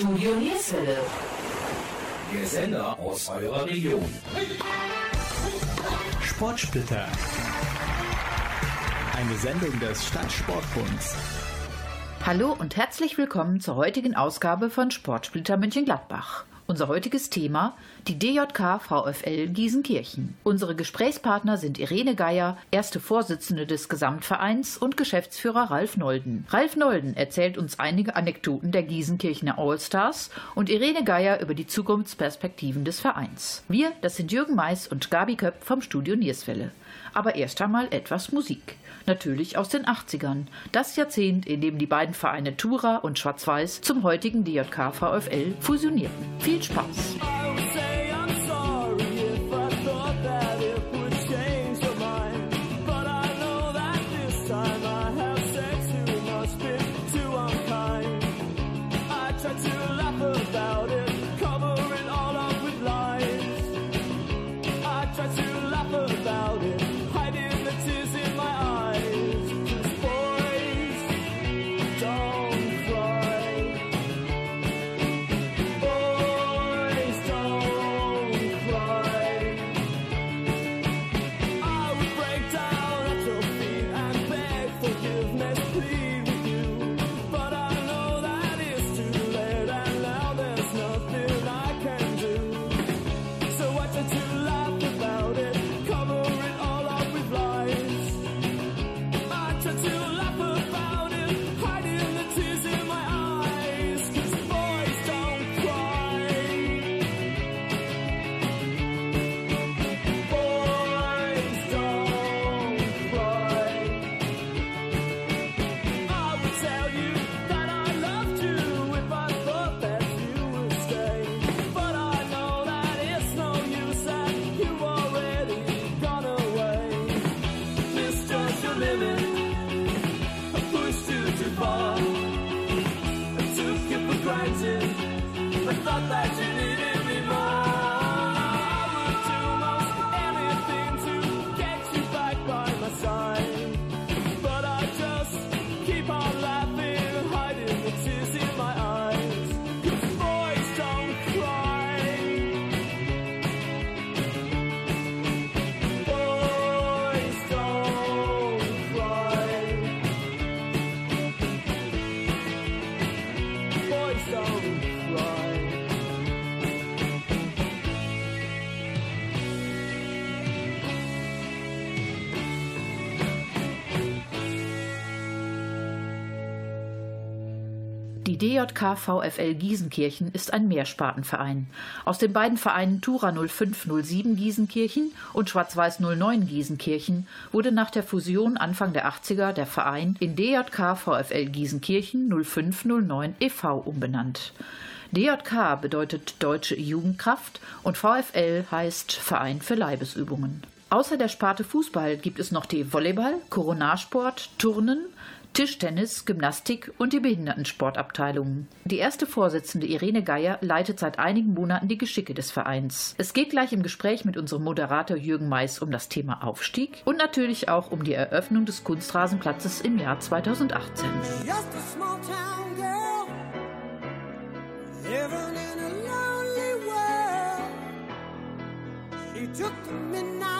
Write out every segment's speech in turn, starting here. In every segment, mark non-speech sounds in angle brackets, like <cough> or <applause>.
Studio Nierswelle. Der Sender aus eurer Region. Sportsplitter. Eine Sendung des Stadtsportbunds. Hallo und herzlich willkommen zur heutigen Ausgabe von Sportsplitter Mönchengladbach. Unser heutiges Thema die DJK VfL Gießenkirchen. Unsere Gesprächspartner sind Irene Geier, erste Vorsitzende des Gesamtvereins und Geschäftsführer Ralf Nolden. Ralf Nolden erzählt uns einige Anekdoten der Gießenkirchener Allstars und Irene Geier über die Zukunftsperspektiven des Vereins. Wir, das sind Jürgen Mais und Gabi Köpp vom Studio Nierswelle. Aber erst einmal etwas Musik. Natürlich aus den 80ern. Das Jahrzehnt, in dem die beiden Vereine Tura und Schwarz-Weiß zum heutigen DJK VfL fusionierten. Viel Spaß! DJK VfL Gießenkirchen ist ein Mehrspartenverein. Aus den beiden Vereinen Tura 0507 Gießenkirchen und Schwarz-Weiß 09 Gießenkirchen wurde nach der Fusion Anfang der 80er der Verein in DJK VfL Gießenkirchen 0509 e.V. umbenannt. DJK bedeutet Deutsche Jugendkraft und VfL heißt Verein für Leibesübungen. Außer der Sparte Fußball gibt es noch die Volleyball, Coronarsport, Turnen, Tischtennis, Gymnastik und die Behindertensportabteilungen. Die erste Vorsitzende Irene Geier leitet seit einigen Monaten die Geschicke des Vereins. Es geht gleich im Gespräch mit unserem Moderator Jürgen Mais um das Thema Aufstieg und natürlich auch um die Eröffnung des Kunstrasenplatzes im Jahr 2018. took the midnight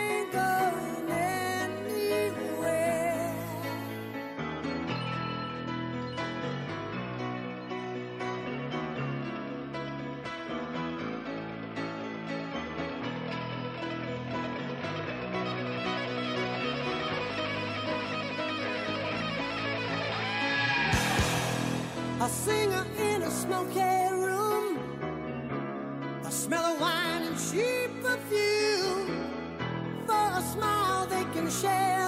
smoky room. A smell of wine and cheap perfume. For a smile they can share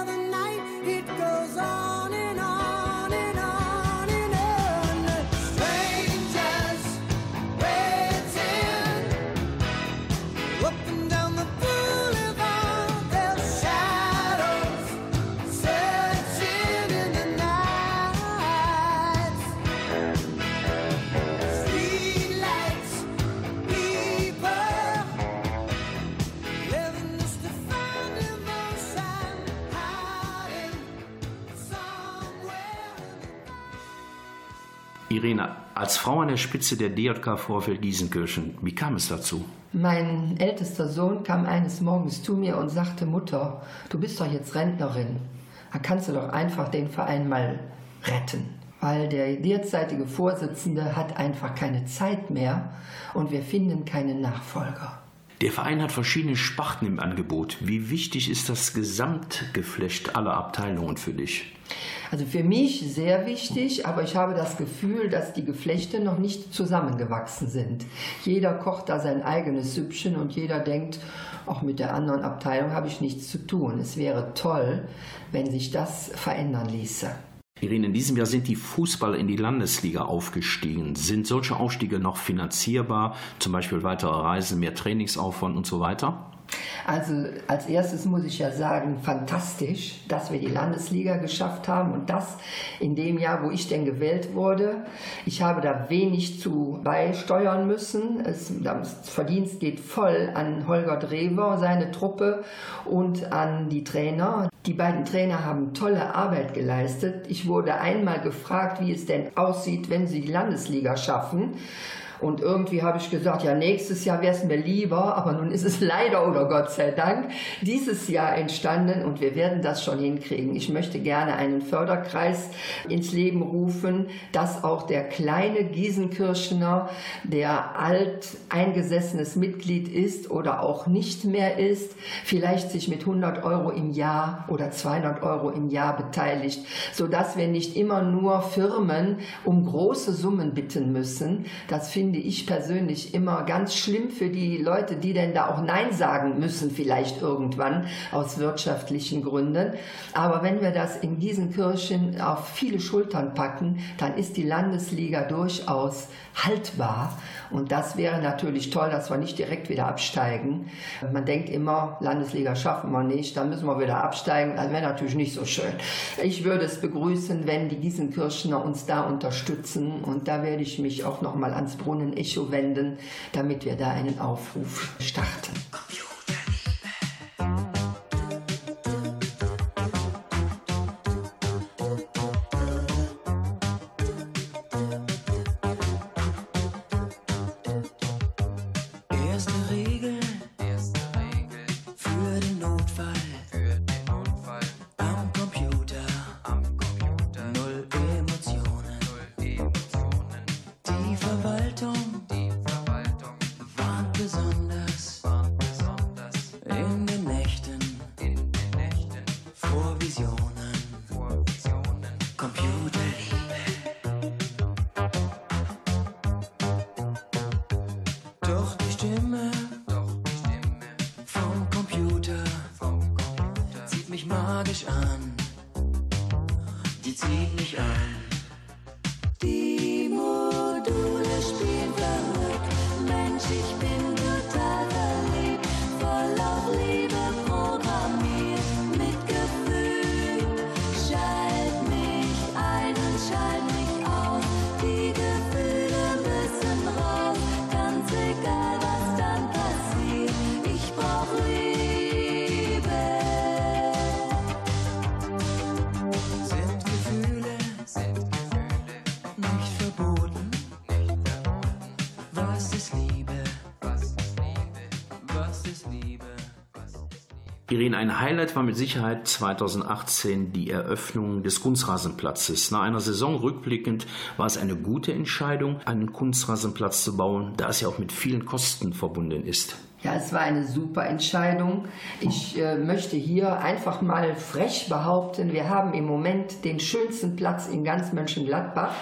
Irene, als Frau an der Spitze der DJK Vorfeld Giesenkirchen, wie kam es dazu? Mein ältester Sohn kam eines Morgens zu mir und sagte, Mutter, du bist doch jetzt Rentnerin. Da kannst du doch einfach den Verein mal retten. Weil der derzeitige Vorsitzende hat einfach keine Zeit mehr und wir finden keinen Nachfolger. Der Verein hat verschiedene Sparten im Angebot. Wie wichtig ist das Gesamtgeflecht aller Abteilungen für dich? Also für mich sehr wichtig, aber ich habe das Gefühl, dass die Geflechte noch nicht zusammengewachsen sind. Jeder kocht da sein eigenes Süppchen und jeder denkt, auch mit der anderen Abteilung habe ich nichts zu tun. Es wäre toll, wenn sich das verändern ließe. Irene, in diesem Jahr sind die Fußballer in die Landesliga aufgestiegen. Sind solche Aufstiege noch finanzierbar? Zum Beispiel weitere Reisen, mehr Trainingsaufwand und so weiter? Also als erstes muss ich ja sagen, fantastisch, dass wir die Landesliga geschafft haben und das in dem Jahr, wo ich denn gewählt wurde. Ich habe da wenig zu beisteuern müssen. Es, das Verdienst geht voll an Holger Drewer, seine Truppe und an die Trainer. Die beiden Trainer haben tolle Arbeit geleistet. Ich wurde einmal gefragt, wie es denn aussieht, wenn sie die Landesliga schaffen. Und irgendwie habe ich gesagt, ja, nächstes Jahr wäre es mir lieber, aber nun ist es <laughs> leider oder Gott sei Dank dieses Jahr entstanden und wir werden das schon hinkriegen. Ich möchte gerne einen Förderkreis ins Leben rufen, dass auch der kleine Giesenkirchener, der alt eingesessenes Mitglied ist oder auch nicht mehr ist, vielleicht sich mit 100 Euro im Jahr oder 200 Euro im Jahr beteiligt, sodass wir nicht immer nur Firmen um große Summen bitten müssen. Das finde finde ich persönlich immer ganz schlimm für die Leute, die denn da auch Nein sagen müssen, vielleicht irgendwann aus wirtschaftlichen Gründen. Aber wenn wir das in diesen Kirchen auf viele Schultern packen, dann ist die Landesliga durchaus haltbar. Und das wäre natürlich toll, dass wir nicht direkt wieder absteigen. Man denkt immer, Landesliga schaffen wir nicht, dann müssen wir wieder absteigen. Das wäre natürlich nicht so schön. Ich würde es begrüßen, wenn die Gießenkirchener uns da unterstützen. Und da werde ich mich auch nochmal ans Brunnen-Echo wenden, damit wir da einen Aufruf starten. encore. Irene, ein Highlight war mit Sicherheit 2018 die Eröffnung des Kunstrasenplatzes. Nach einer Saison rückblickend war es eine gute Entscheidung, einen Kunstrasenplatz zu bauen, da es ja auch mit vielen Kosten verbunden ist. Ja, es war eine super Entscheidung. Ich äh, möchte hier einfach mal frech behaupten, wir haben im Moment den schönsten Platz in ganz Mönchengladbach.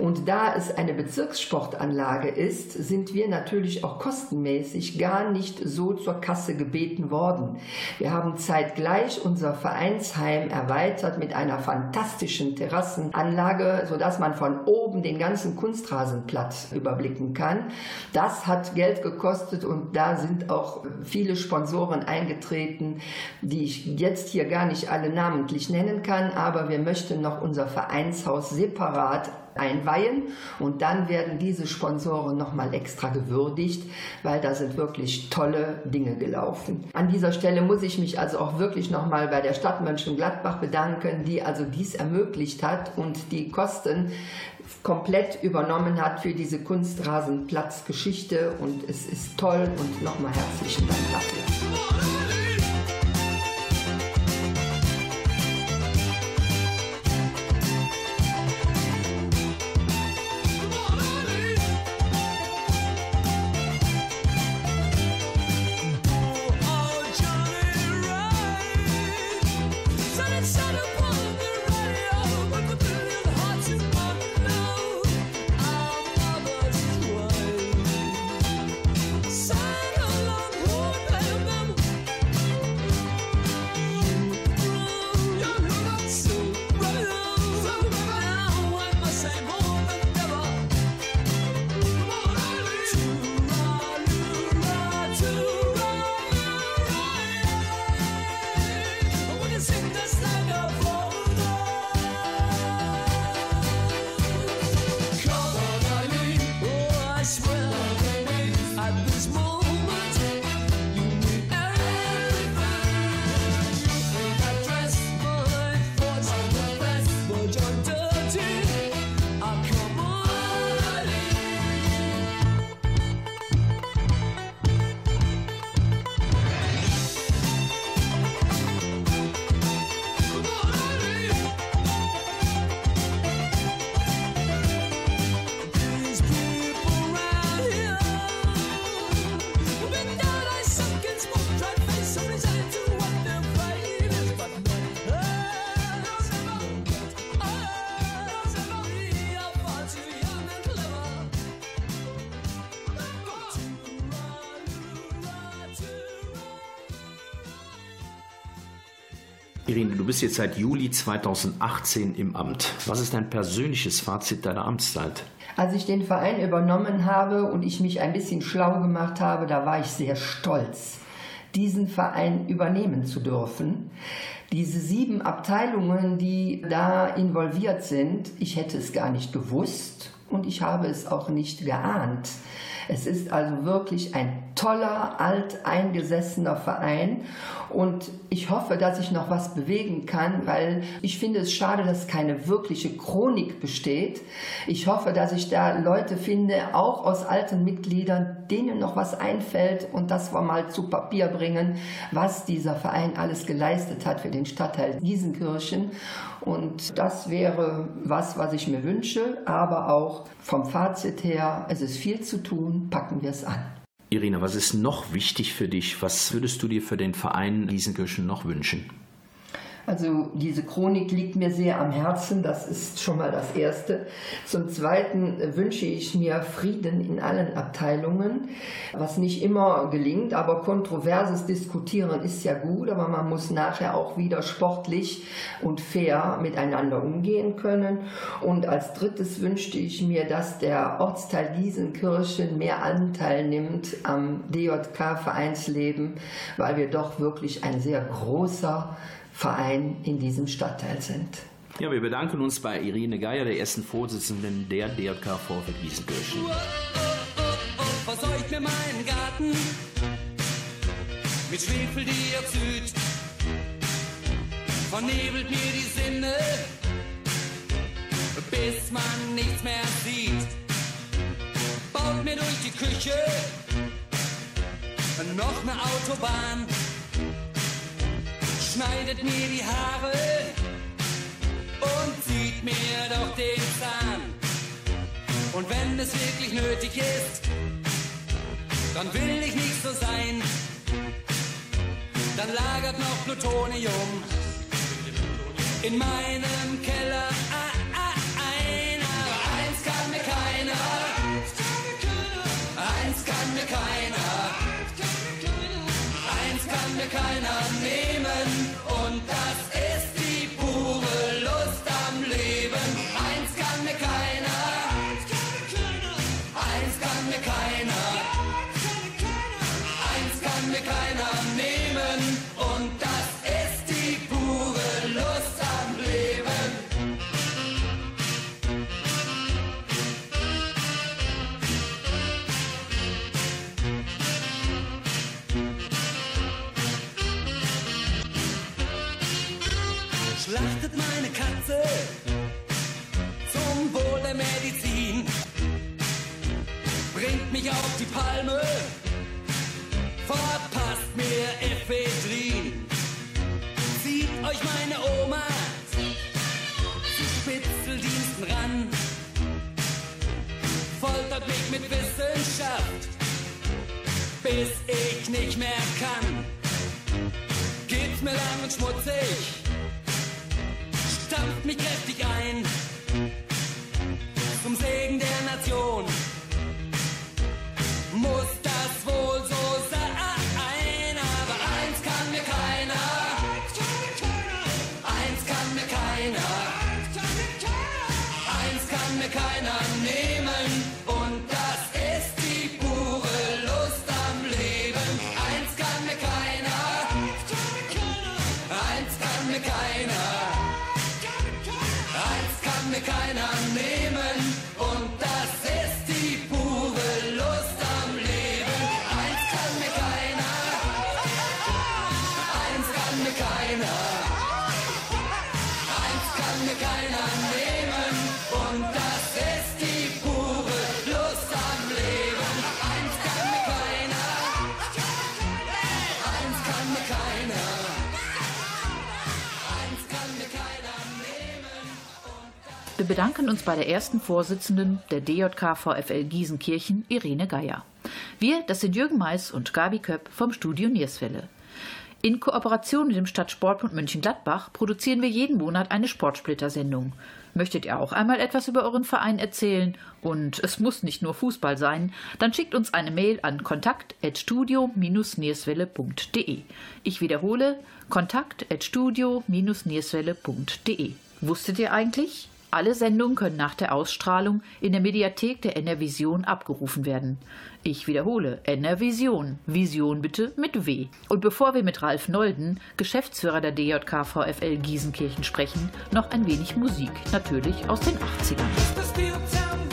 Und da es eine Bezirkssportanlage ist, sind wir natürlich auch kostenmäßig gar nicht so zur Kasse gebeten worden. Wir haben zeitgleich unser Vereinsheim erweitert mit einer fantastischen Terrassenanlage, sodass man von oben den ganzen Kunstrasenplatz überblicken kann. Das hat Geld gekostet und da sind auch viele Sponsoren eingetreten, die ich jetzt hier gar nicht alle namentlich nennen kann, aber wir möchten noch unser Vereinshaus separat einweihen und dann werden diese Sponsoren nochmal extra gewürdigt, weil da sind wirklich tolle Dinge gelaufen. An dieser Stelle muss ich mich also auch wirklich nochmal bei der Stadt Mönchengladbach bedanken, die also dies ermöglicht hat und die Kosten komplett übernommen hat für diese Kunstrasenplatzgeschichte und es ist toll und nochmal herzlichen Dank dafür. Irene, du bist jetzt seit Juli 2018 im Amt. Was ist dein persönliches Fazit deiner Amtszeit? Als ich den Verein übernommen habe und ich mich ein bisschen schlau gemacht habe, da war ich sehr stolz, diesen Verein übernehmen zu dürfen. Diese sieben Abteilungen, die da involviert sind, ich hätte es gar nicht gewusst und ich habe es auch nicht geahnt. Es ist also wirklich ein toller, alteingesessener Verein und ich hoffe, dass ich noch was bewegen kann, weil ich finde es schade, dass keine wirkliche Chronik besteht. Ich hoffe, dass ich da Leute finde, auch aus alten Mitgliedern, denen noch was einfällt und das wir mal zu Papier bringen, was dieser Verein alles geleistet hat für den Stadtteil Giesenkirchen. Und das wäre was, was ich mir wünsche, aber auch vom Fazit her, es ist viel zu tun, packen wir es an. Irina, was ist noch wichtig für dich? Was würdest du dir für den Verein Giesenkirchen noch wünschen? Also diese Chronik liegt mir sehr am Herzen, das ist schon mal das Erste. Zum Zweiten wünsche ich mir Frieden in allen Abteilungen, was nicht immer gelingt, aber kontroverses Diskutieren ist ja gut, aber man muss nachher auch wieder sportlich und fair miteinander umgehen können. Und als Drittes wünschte ich mir, dass der Ortsteil Giesenkirchen mehr Anteil nimmt am DJK-Vereinsleben, weil wir doch wirklich ein sehr großer Verein in diesem Stadtteil sind. Ja, wir bedanken uns bei Irene Geier, der ersten Vorsitzenden der DJK VfL Gießenkirchen. Oh, oh, oh, verseucht mir meinen Garten mit Schwefeldioxid, vernebelt mir die Sinne, bis man nichts mehr sieht. Baut mir durch die Küche noch eine Autobahn schneidet mir die Haare und zieht mir doch den Zahn. Und wenn es wirklich nötig ist, dann will ich nicht so sein. Dann lagert noch Plutonium in meinem Keller. Ah, ah, ein, aber eins kann mir keiner. Eins kann mir keiner. Mir keiner nehmen. Wir bedanken uns bei der ersten Vorsitzenden der DJK VfL Gießenkirchen, Irene Geier. Wir, das sind Jürgen Mais und Gabi Köpp vom Studio Nierswelle. In Kooperation mit dem Stadtsportbund Mönchengladbach produzieren wir jeden Monat eine Sportsplitter-Sendung. Möchtet ihr auch einmal etwas über euren Verein erzählen? Und es muss nicht nur Fußball sein, dann schickt uns eine Mail an kontakt.studio-nierswelle.de. Ich wiederhole, kontakt.studio-nierswelle.de. Wusstet ihr eigentlich? Alle Sendungen können nach der Ausstrahlung in der Mediathek der NRVision abgerufen werden. Ich wiederhole, NRVision. Vision bitte mit W. Und bevor wir mit Ralf Nolden, Geschäftsführer der DJK VfL Gießenkirchen, sprechen, noch ein wenig Musik, natürlich aus den 80ern.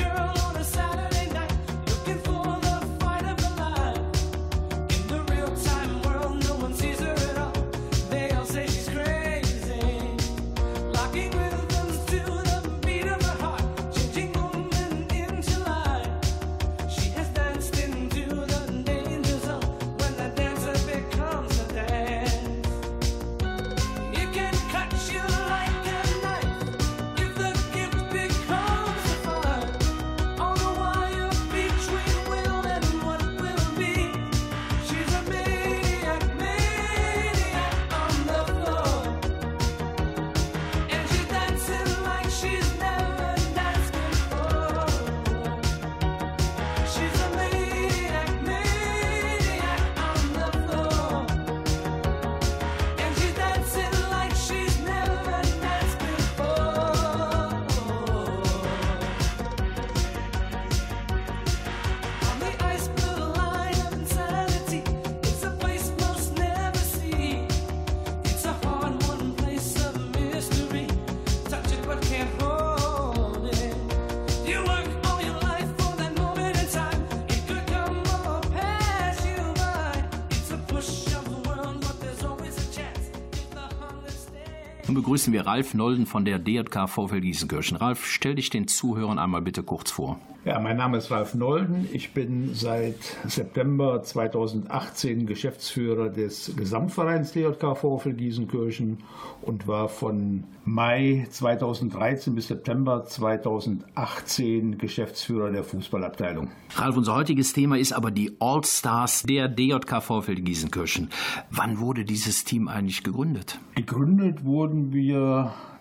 Begrüßen wir Ralf Nolden von der DJK VfL Gießenkirchen. Ralf, stell dich den Zuhörern einmal bitte kurz vor. Ja, mein Name ist Ralf Nolden. Ich bin seit September 2018 Geschäftsführer des Gesamtvereins DJK VfL Gießenkirchen und war von Mai 2013 bis September 2018 Geschäftsführer der Fußballabteilung. Ralf, unser heutiges Thema ist aber die All-Stars der DJK VfL Gießenkirchen. Wann wurde dieses Team eigentlich gegründet? Gegründet wurden wir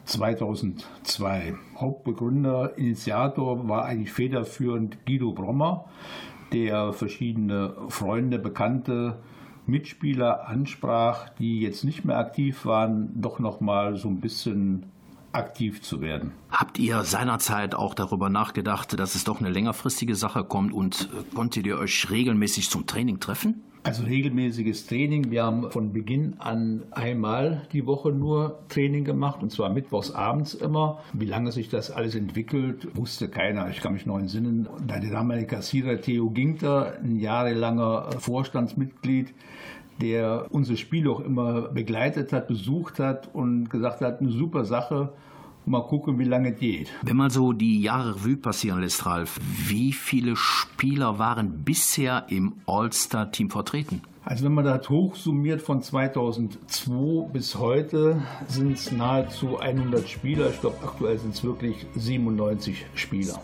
2002. Hauptbegründer, Initiator war eigentlich federführend Guido Brommer, der verschiedene Freunde, Bekannte, Mitspieler ansprach, die jetzt nicht mehr aktiv waren, doch noch mal so ein bisschen aktiv zu werden. Habt ihr seinerzeit auch darüber nachgedacht, dass es doch eine längerfristige Sache kommt und äh, konntet ihr euch regelmäßig zum Training treffen? Also regelmäßiges Training. Wir haben von Beginn an einmal die Woche nur Training gemacht und zwar mittwochs abends immer. Wie lange sich das alles entwickelt, wusste keiner. Ich kann mich noch entsinnen, der damalige Kassierer Theo Ginkter, ein jahrelanger Vorstandsmitglied, der unsere Spiele auch immer begleitet hat, besucht hat und gesagt hat, eine super Sache. Mal gucken, wie lange es geht. Wenn man so die Jahre Revue passieren lässt, Ralf, wie viele Spieler waren bisher im All-Star-Team vertreten? Also wenn man das hochsummiert von 2002 bis heute, sind es nahezu 100 Spieler. Ich glaube, aktuell sind es wirklich 97 Spieler.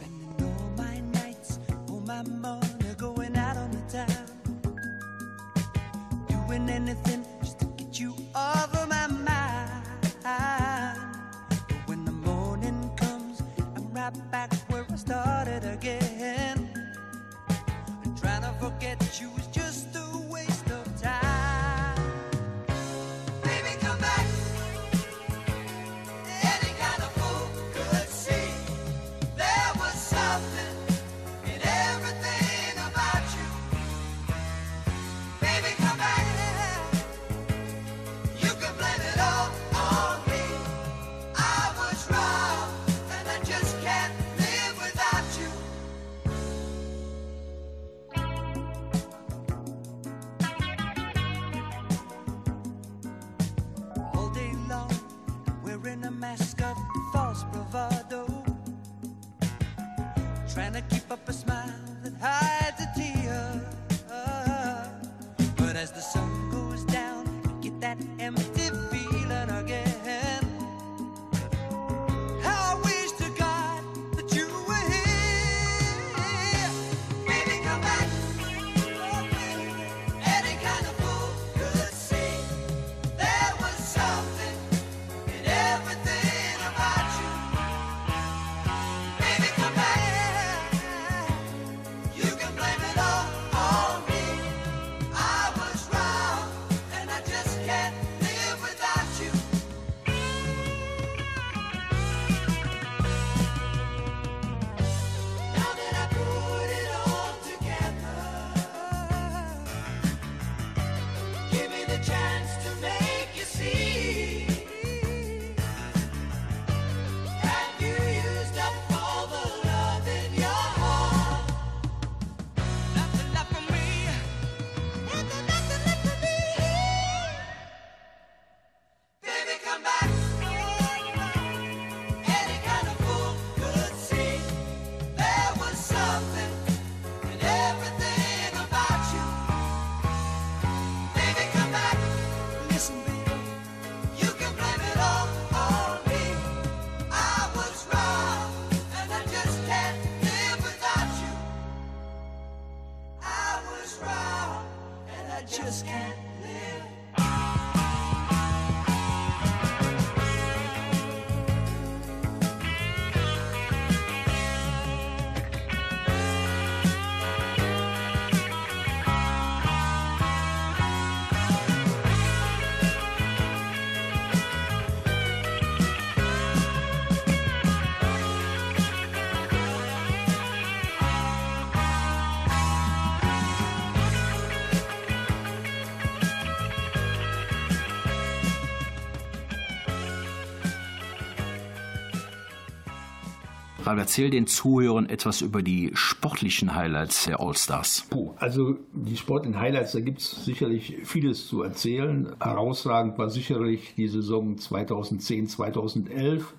Ralf, erzähl den Zuhörern etwas über die sportlichen Highlights der All-Stars. Puh, also die sportlichen Highlights, da gibt es sicherlich vieles zu erzählen. Herausragend war sicherlich die Saison 2010, 2011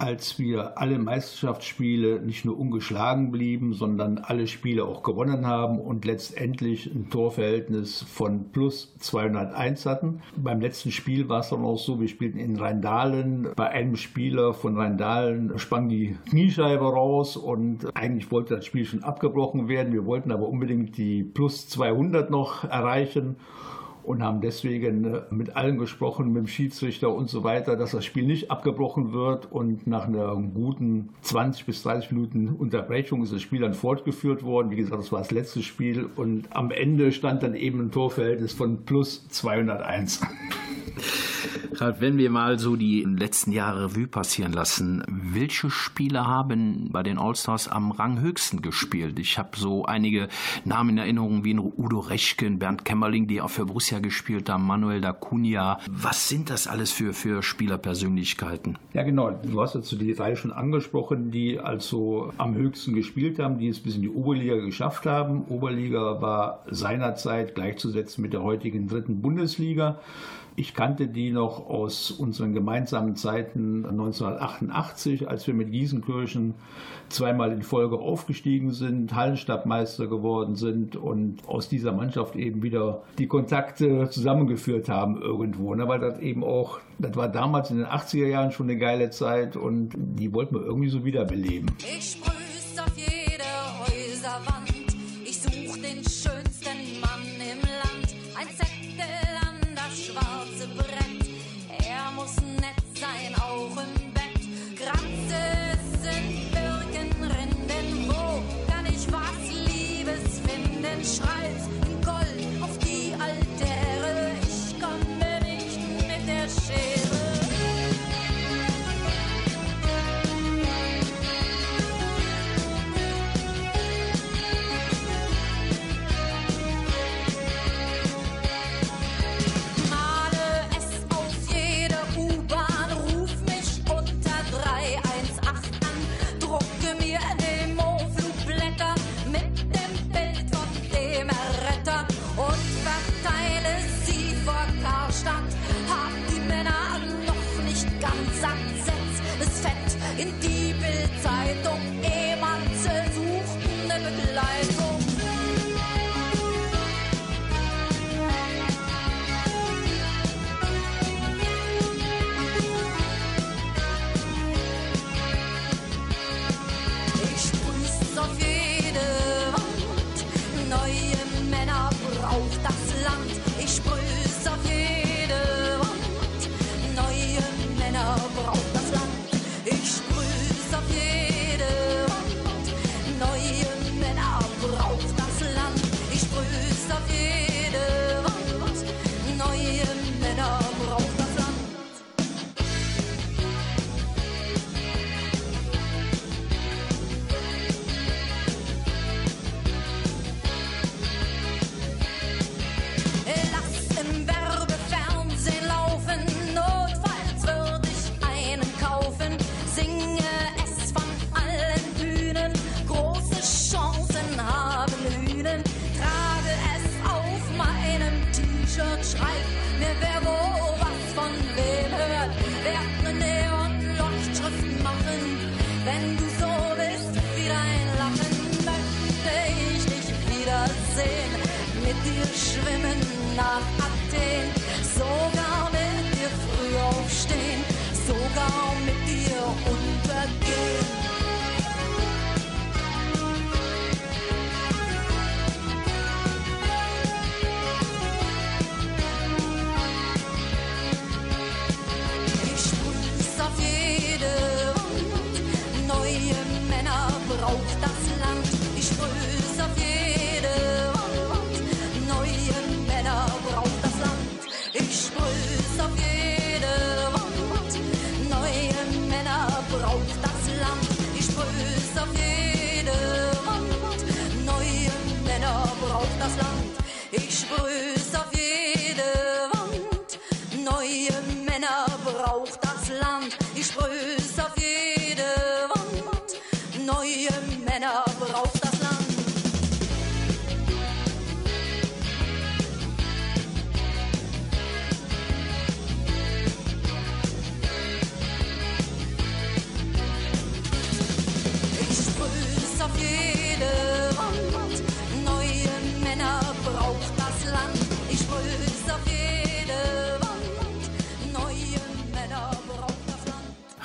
als wir alle Meisterschaftsspiele nicht nur ungeschlagen blieben, sondern alle Spiele auch gewonnen haben und letztendlich ein Torverhältnis von plus 201 hatten. Beim letzten Spiel war es dann auch so, wir spielten in Rheindahlen. Bei einem Spieler von Rheindahlen sprang die Kniescheibe raus und eigentlich wollte das Spiel schon abgebrochen werden. Wir wollten aber unbedingt die plus 200 noch erreichen und haben deswegen äh, mit allen gesprochen, mit dem Schiedsrichter und so weiter, dass das Spiel nicht abgebrochen wird. Und nach einer guten 20 bis 30 Minuten Unterbrechung ist das Spiel dann fortgeführt worden. Wie gesagt, das war das letzte Spiel und am Ende stand dann eben ein Torverhältnis von plus 201. <laughs> Ralf, wenn wir mal so die letzten Jahre Revue passieren lassen, welche Spieler haben bei den Allstars am Ranghöchsten gespielt? Ich habe so einige Namen in Erinnerung wie Udo Rechken, Bernd Kämmerling, die auch für Borussia gespielt haben, Manuel Dacunia. Was sind das alles für, für Spielerpersönlichkeiten? Ja, genau. Du hast jetzt die drei schon angesprochen, die also am höchsten gespielt haben, die es bis in die Oberliga geschafft haben. Oberliga war seinerzeit gleichzusetzen mit der heutigen dritten Bundesliga. Ich kannte die noch aus unseren gemeinsamen Zeiten 1988, als wir mit Gießenkirchen zweimal in Folge aufgestiegen sind, Hallenstabmeister geworden sind und aus dieser Mannschaft eben wieder die Kontakte zusammengeführt haben irgendwo. Ne? Weil das eben auch, das war damals in den 80er Jahren schon eine geile Zeit und die wollten wir irgendwie so wiederbeleben. Ich Braucht das Land. Ich sprüh's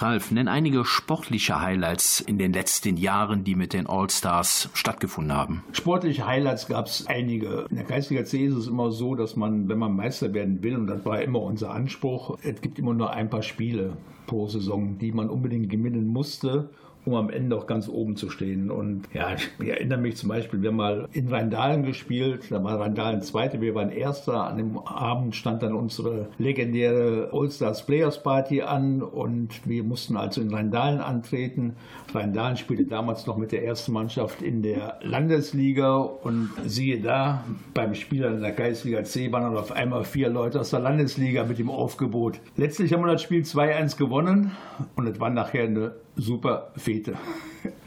Ralf, nenn einige sportliche Highlights in den letzten Jahren, die mit den Allstars stattgefunden haben. Sportliche Highlights gab es einige. In der Kreisliga C ist es immer so, dass man, wenn man Meister werden will, und das war immer unser Anspruch, es gibt immer nur ein paar Spiele pro Saison, die man unbedingt gewinnen musste, um am Ende auch ganz oben zu stehen. Und ja, ich erinnere mich zum Beispiel, wir haben mal in Rheindahlen gespielt, da war Rheindahlen Zweite, wir waren Erster. An dem Abend stand dann unsere legendäre All-Stars Players Party an und wir mussten also in Rheindahlen antreten. Rheindahlen spielte damals noch mit der ersten Mannschaft in der Landesliga und siehe da, beim Spiel in der Kreisliga C waren dann auf einmal vier Leute aus der Landesliga mit dem Aufgebot. Letztlich haben wir das Spiel 2-1 gewonnen und es war nachher eine super Fete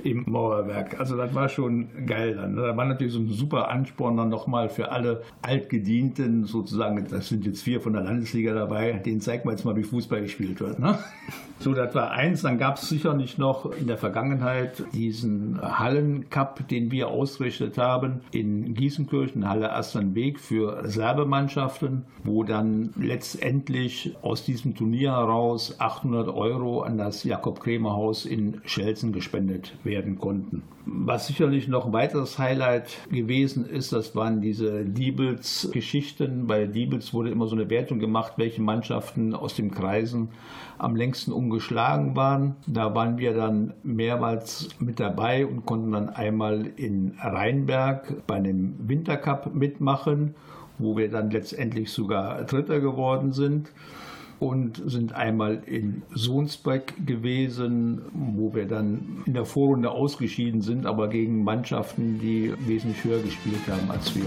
im Mauerwerk. Also das war schon geil dann. ne? Da war natürlich so ein super Ansporn dann nochmal für alle Altgedienten sozusagen. Das sind jetzt vier von der Landesliga dabei. Denen zeigt man jetzt mal, wie Fußball gespielt wird. Ne? <laughs> So, das war eins. Dann gab es sicherlich noch in der Vergangenheit diesen Hallencup, den wir ausgerichtet haben in Gießenkirchen, Halle Asternweg für Reservemannschaften, wo dann letztendlich aus diesem Turnier heraus 800 Euro an das Jakob-Kremer-Haus in Schelzen gespendet werden konnten. Was sicherlich noch ein weiteres Highlight gewesen ist, das waren diese Diebels-Geschichten. Bei Diebels wurde immer so eine Wertung gemacht, welche Mannschaften aus den Kreisen am längsten umgeschlagen waren. Da waren wir dann mehrmals mit dabei und konnten dann einmal in Rheinberg bei einem Wintercup mitmachen, wo wir dann letztendlich sogar Dritter geworden sind und sind einmal in Sohnsbeck gewesen, wo wir dann in der Vorrunde ausgeschieden sind, aber gegen Mannschaften, die wesentlich höher gespielt haben als wir.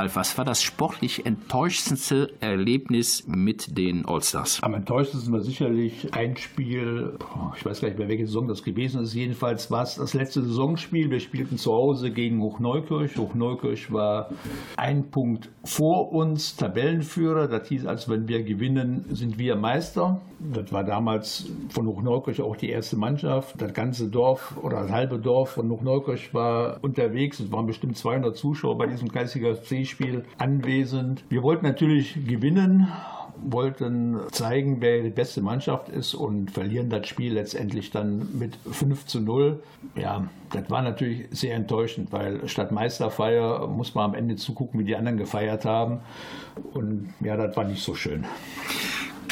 Ralf, was war das sportlich enttäuschendste Erlebnis mit den Allstars? Am enttäuschendsten war sicherlich ein Spiel, ich weiß gar nicht mehr, welche Saison das gewesen ist. Jedenfalls war es das letzte Saisonspiel. Wir spielten zu Hause gegen Hochneukirch. Hochneukirch war ein Punkt vor uns, Tabellenführer. Das hieß, als wenn wir gewinnen, sind wir Meister. Das war damals von Hochneukirch auch die erste Mannschaft. Das ganze Dorf oder das halbe Dorf von Hochneukirch war unterwegs. Es waren bestimmt 200 Zuschauer bei diesem Kreisliga C-Spiel anwesend. Wir wollten natürlich gewinnen wollten zeigen, wer die beste Mannschaft ist und verlieren das Spiel letztendlich dann mit 5 zu 0. Ja, das war natürlich sehr enttäuschend, weil statt Meisterfeier muss man am Ende zugucken, wie die anderen gefeiert haben. Und ja, das war nicht so schön.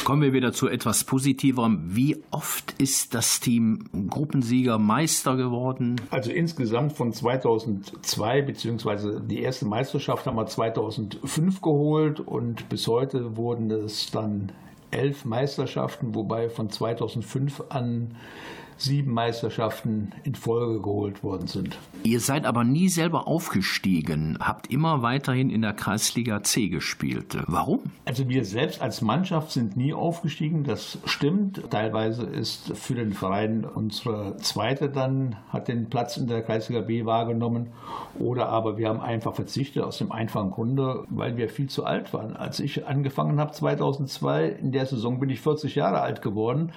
Kommen wir wieder zu etwas Positiverem. Wie oft ist das Team Gruppensieger Meister geworden? Also insgesamt von 2002 beziehungsweise die erste Meisterschaft haben wir 2005 geholt und bis heute wurden es dann elf Meisterschaften, wobei von 2005 an sieben Meisterschaften in Folge geholt worden sind. Ihr seid aber nie selber aufgestiegen, habt immer weiterhin in der Kreisliga C gespielt. Warum? Also wir selbst als Mannschaft sind nie aufgestiegen, das stimmt. Teilweise ist für den Verein unsere zweite dann, hat den Platz in der Kreisliga B wahrgenommen. Oder aber wir haben einfach verzichtet aus dem einfachen Grunde, weil wir viel zu alt waren. Als ich angefangen habe 2002, in der Saison bin ich 40 Jahre alt geworden.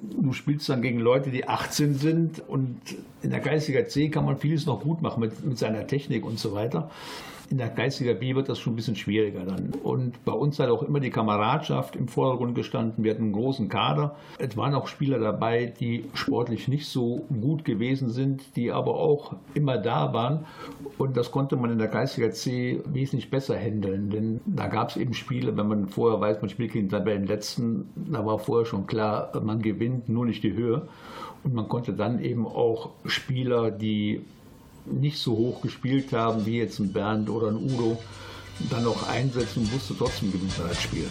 Du spielst dann gegen Leute, die 18 sind und in der Kreisliga C kann man vieles noch gut machen mit, mit seiner Technik und so weiter. In der Kreisliga B wird das schon ein bisschen schwieriger dann. Und bei uns hat auch immer die Kameradschaft im Vordergrund gestanden. Wir hatten einen großen Kader. Es waren auch Spieler dabei, die sportlich nicht so gut gewesen sind, die aber auch immer da waren. Und das konnte man in der Geistiger C wesentlich besser handeln, denn da gab es eben Spiele, wenn man vorher weiß, man spielt gegen den Tabellenletzten, da war vorher schon klar, man gewinnt, nur nicht die Höhe. Und man konnte dann eben auch Spieler, die nicht so hoch gespielt haben, wie jetzt ein Bernd oder ein Udo, dann auch einsetzen und wusste trotzdem gewinnt man das Spiel.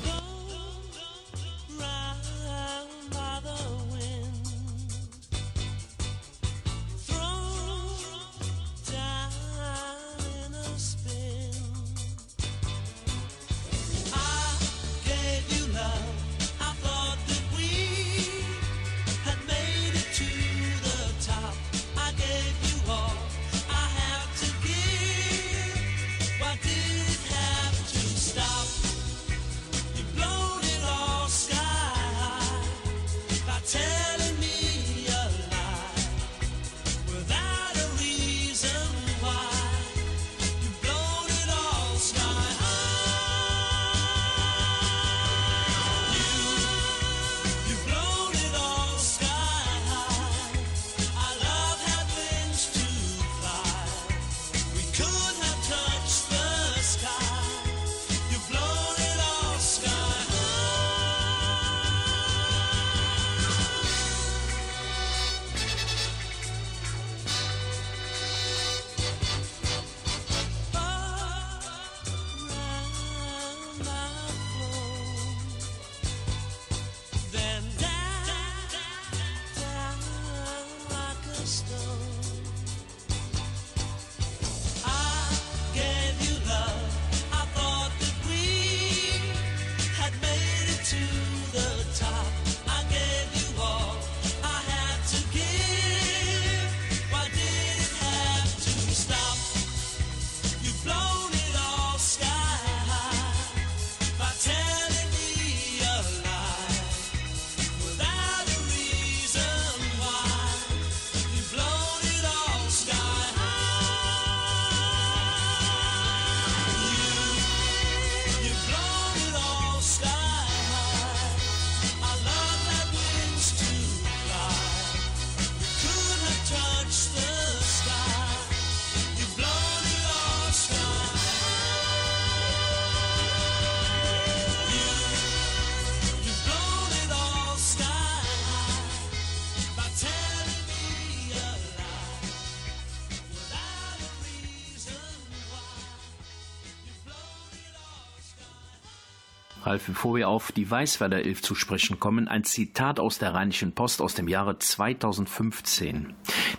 Ralf, bevor wir auf die Weißweiler Elf zu sprechen kommen, ein Zitat aus der Rheinischen Post aus dem Jahre 2015.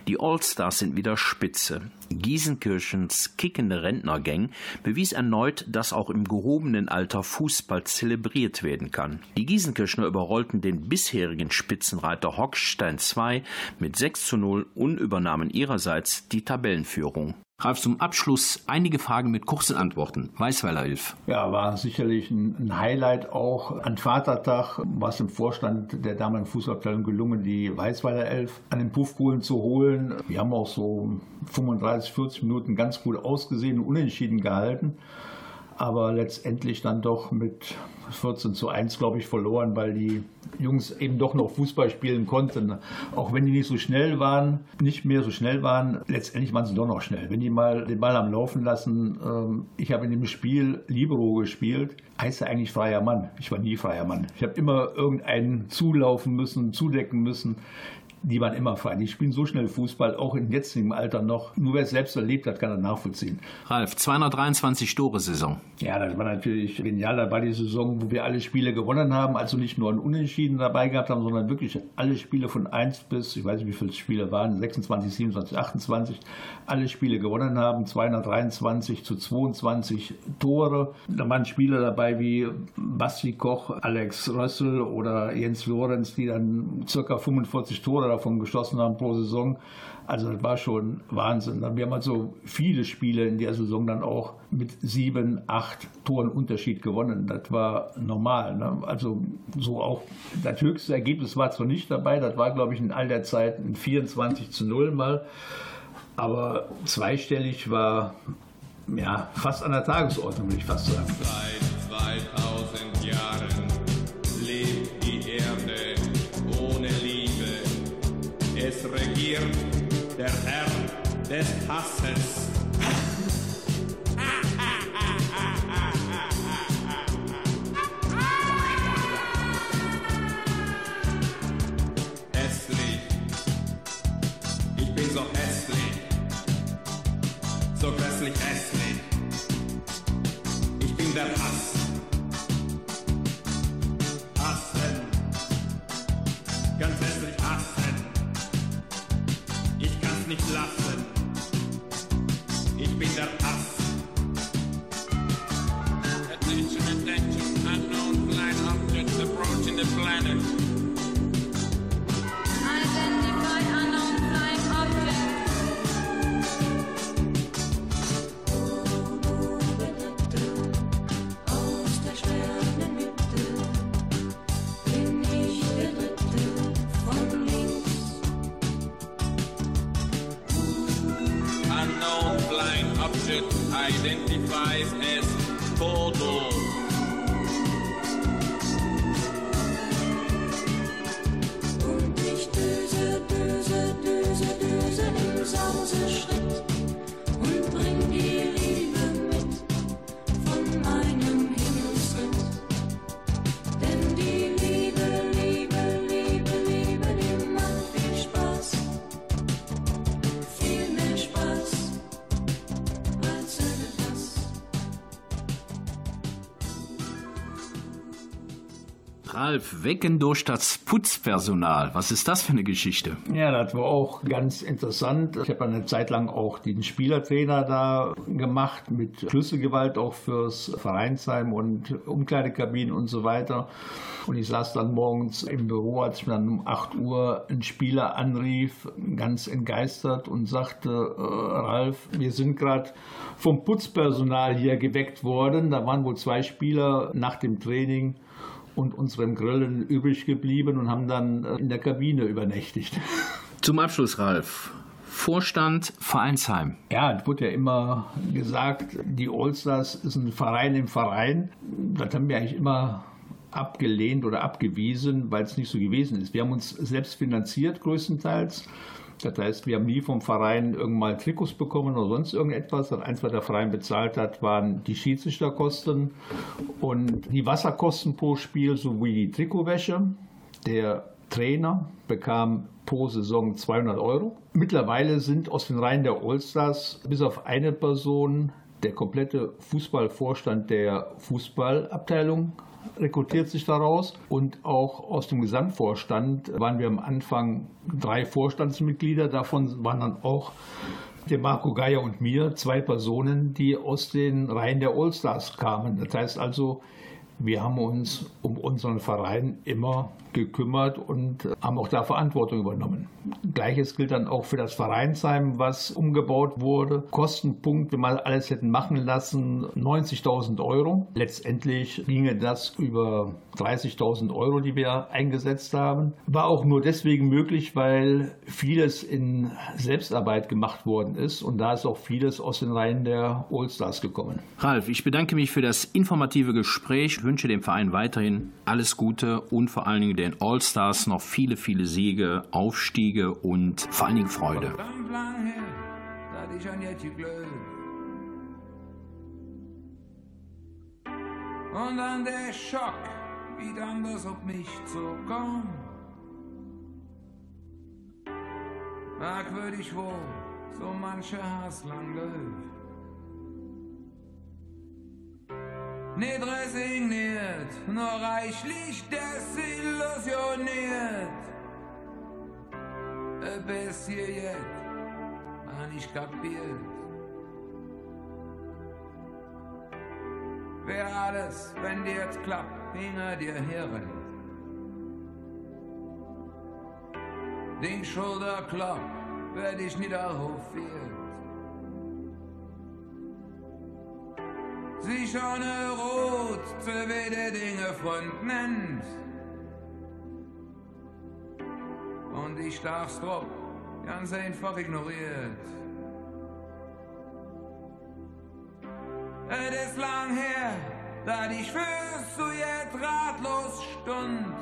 Die Allstars sind wieder spitze. Giesenkirchens kickende Rentnergang bewies erneut, dass auch im gehobenen Alter Fußball zelebriert werden kann. Die Giesenkirchner überrollten den bisherigen Spitzenreiter Hockstein II mit 6 zu 0 und übernahmen ihrerseits die Tabellenführung. Ralf, zum Abschluss einige Fragen mit kurzen Antworten. Weißweiler Elf. Ja, war sicherlich ein Highlight auch an Vatertag, was im Vorstand der damaligen Fußballabteilung gelungen, die Weißweiler Elf an den Puffkuhlen zu holen. Wir haben auch so 35, 40 Minuten ganz gut ausgesehen und unentschieden gehalten. Aber letztendlich dann doch mit 14 zu 1, glaube ich, verloren, weil die Jungs eben doch noch Fußball spielen konnten. Auch wenn die nicht so schnell waren, nicht mehr so schnell waren, letztendlich waren sie doch noch schnell. Wenn die mal den Ball am Laufen lassen, ähm, ich habe in dem Spiel Libero gespielt, heißt ja eigentlich freier Mann. Ich war nie freier Mann. Ich habe immer irgendeinen zulaufen müssen, zudecken müssen. Die waren immer frei. Die spielen so schnell Fußball, auch im jetzigen Alter noch. Nur wer es selbst erlebt hat, kann das nachvollziehen. Ralf, 223 Tore Saison. Ja, das war natürlich genial. Das war die Saison, wo wir alle Spiele gewonnen haben. Also nicht nur ein Unentschieden dabei gehabt haben, sondern wirklich alle Spiele von 1 bis, ich weiß nicht, wie viele Spiele waren, 26, 27, 28, alle Spiele gewonnen haben. 223 zu 22 Tore. Da waren Spieler dabei wie Basti Koch, Alex Rössel oder Jens Lorenz, die dann circa 45 Tore davon geschossen haben pro Saison. Also das war schon Wahnsinn. Wir haben also viele Spiele in der Saison dann auch mit sieben, acht Toren Unterschied gewonnen. Das war normal. Ne? Also so auch das höchste Ergebnis war zwar nicht dabei, das war glaube ich in all der Zeit ein 24 zu 0 mal. Aber zweistellig war ja fast an der Tagesordnung, würde ich fast sagen. Seit 2000 Jahren es regiert der Herr des Hasses. <laughs> hässlich, ich bin so hässlich, so grässlich hässlich, ich bin der Hass. Hassen, ganz hässlich. Nicht lassen. Ralf, wecken durch das Putzpersonal. Was ist das für eine Geschichte? Ja, das war auch ganz interessant. Ich habe eine Zeit lang auch den Spielertrainer da gemacht mit Schlüsselgewalt auch fürs Vereinsheim und Umkleidekabinen und so weiter. Und ich saß dann morgens im Büro, als mir dann um 8 Uhr ein Spieler anrief, ganz entgeistert und sagte, äh, Ralf, wir sind gerade vom Putzpersonal hier geweckt worden. Da waren wohl zwei Spieler nach dem Training und unserem Grillen übrig geblieben und haben dann äh, in der Kabine übernächtigt. <laughs> Zum Abschluss, Ralf. Vorstand Vereinsheim. Ja, es wurde ja immer gesagt, die Allstars ist ein Verein im Verein. Das haben wir eigentlich immer abgelehnt oder abgewiesen, weil es nicht so gewesen ist. Wir haben uns selbst finanziert größtenteils. Das heißt, wir haben nie vom Verein irgendwann Trikots bekommen oder sonst irgendetwas. Das Einzige, was der Verein bezahlt hat, waren die Schiedsrichterkosten und die Wasserkosten pro Spiel sowie die Trikotwäsche. Der Trainer bekam pro Saison 200 Euro. Mittlerweile sind aus den Reihen der Allstars bis auf eine Person der komplette Fußballvorstand der Fußballabteilung rekrutiert sich daraus und auch aus dem Gesamtvorstand waren wir am Anfang drei Vorstandsmitglieder, davon waren dann auch der Marco Geier und mir zwei Personen, die aus den Reihen der Allstars kamen. Das heißt also, wir haben uns um unseren Verein immer gekümmert und haben auch da Verantwortung übernommen. Gleiches gilt dann auch für das Vereinsheim, was umgebaut wurde. Kostenpunkt, wenn wir alles hätten machen lassen, 90.000 Euro. Letztendlich ginge das über 30.000 Euro, die wir eingesetzt haben. War auch nur deswegen möglich, weil vieles in Selbstarbeit gemacht worden ist und da ist auch vieles aus den Reihen der Allstars gekommen. Ralf, ich bedanke mich für das informative Gespräch, wünsche dem Verein weiterhin alles Gute und vor allen Dingen den All-Stars noch viele, viele Siege, Aufstiege und vor allen Dingen Freude. Und dann der Schock, wie dann das auf mich zukommt. Merkwürdig wohl, so manche Hass lang läuft. Nicht resigniert, nur reichlich desillusioniert. Bis hier jetzt, han ich kapiert. Wer alles, wenn dir jetzt klappt, hinter dir herrennt. Den Schulterklapp werd ich niederhofiert. Sie schon rot, zu wede Dinge Front nennt. Und ich darf's drauf, ganz einfach ignoriert. Es ist lang her, da ich fürs zu jetzt ratlos stund.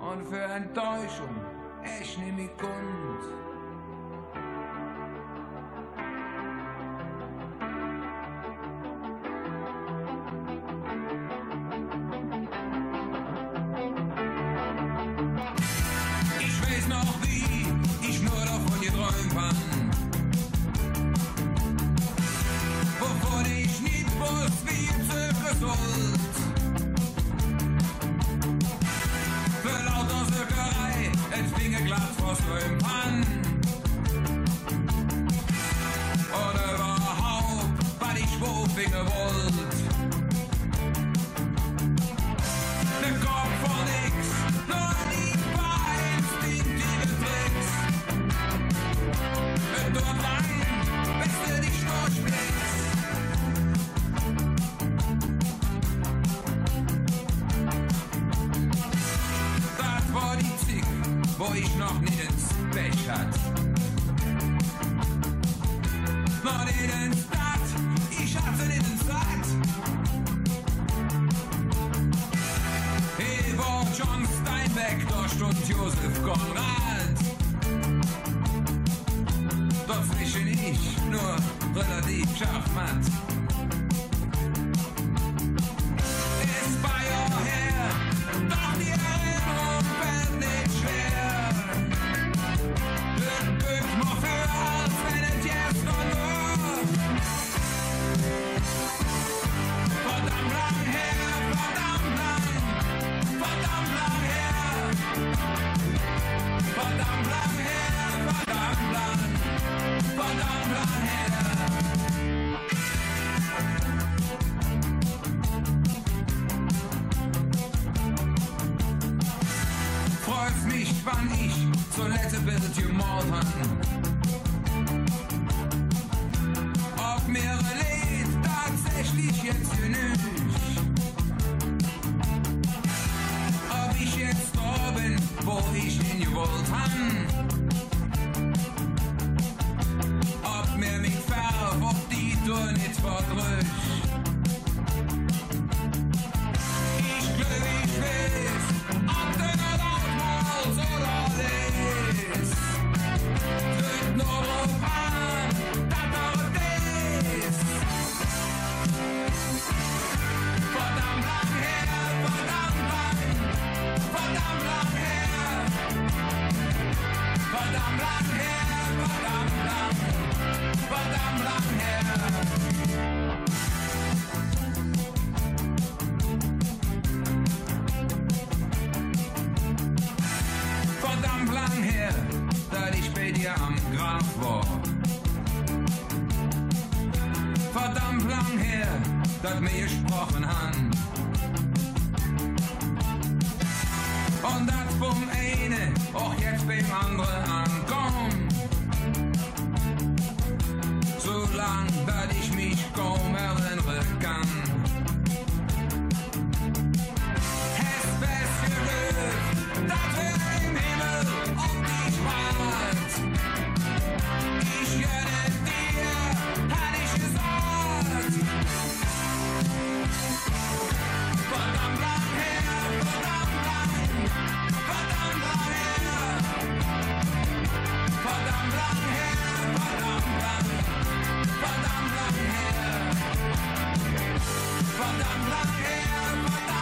Und für Enttäuschung echt nimm ich Kund. Verdammt lang her, verdammt lang, her.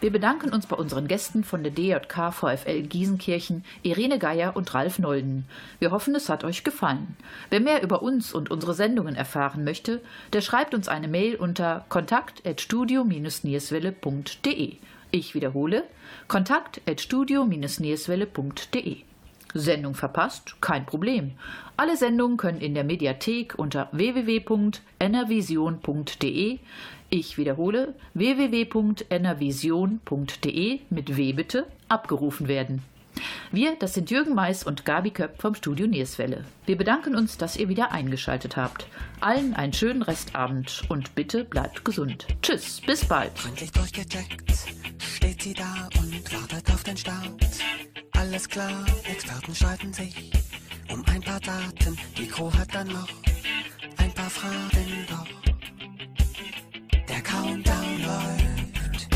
Wir bedanken uns bei unseren Gästen von der DJK VfL Giesenkirchen, Irene Geier und Ralf Nolden. Wir hoffen, es hat euch gefallen. Wer mehr über uns und unsere Sendungen erfahren möchte, der schreibt uns eine Mail unter kontakt.studio-nierswelle.de. Ich wiederhole, kontakt.studio-nierswelle.de. Sendung verpasst? Kein Problem. Alle Sendungen können in der Mediathek unter www.enervision.de ich wiederhole www.enervision.de mit W bitte abgerufen werden. Wir, das sind Jürgen Mais und Gabi Köpp vom Studio Nierswelle. Wir bedanken uns, dass ihr wieder eingeschaltet habt. Allen einen schönen Restabend und bitte bleibt gesund. Tschüss, bis bald. Gründlich durchgecheckt, steht sie da und wartet auf den Start. Alles klar, Experten streiten sich um ein paar Daten. Die Crew hat dann noch ein paar Fragen, doch der Countdown läuft.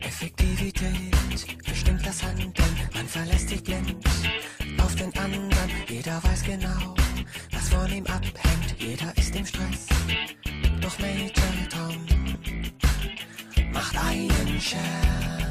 Effektivität bestimmt das Handeln, man verlässt sich blind auf den anderen. Jeder weiß genau, was von ihm abhängt, jeder ist im Stress. Doch Major Tom macht einen Scherz.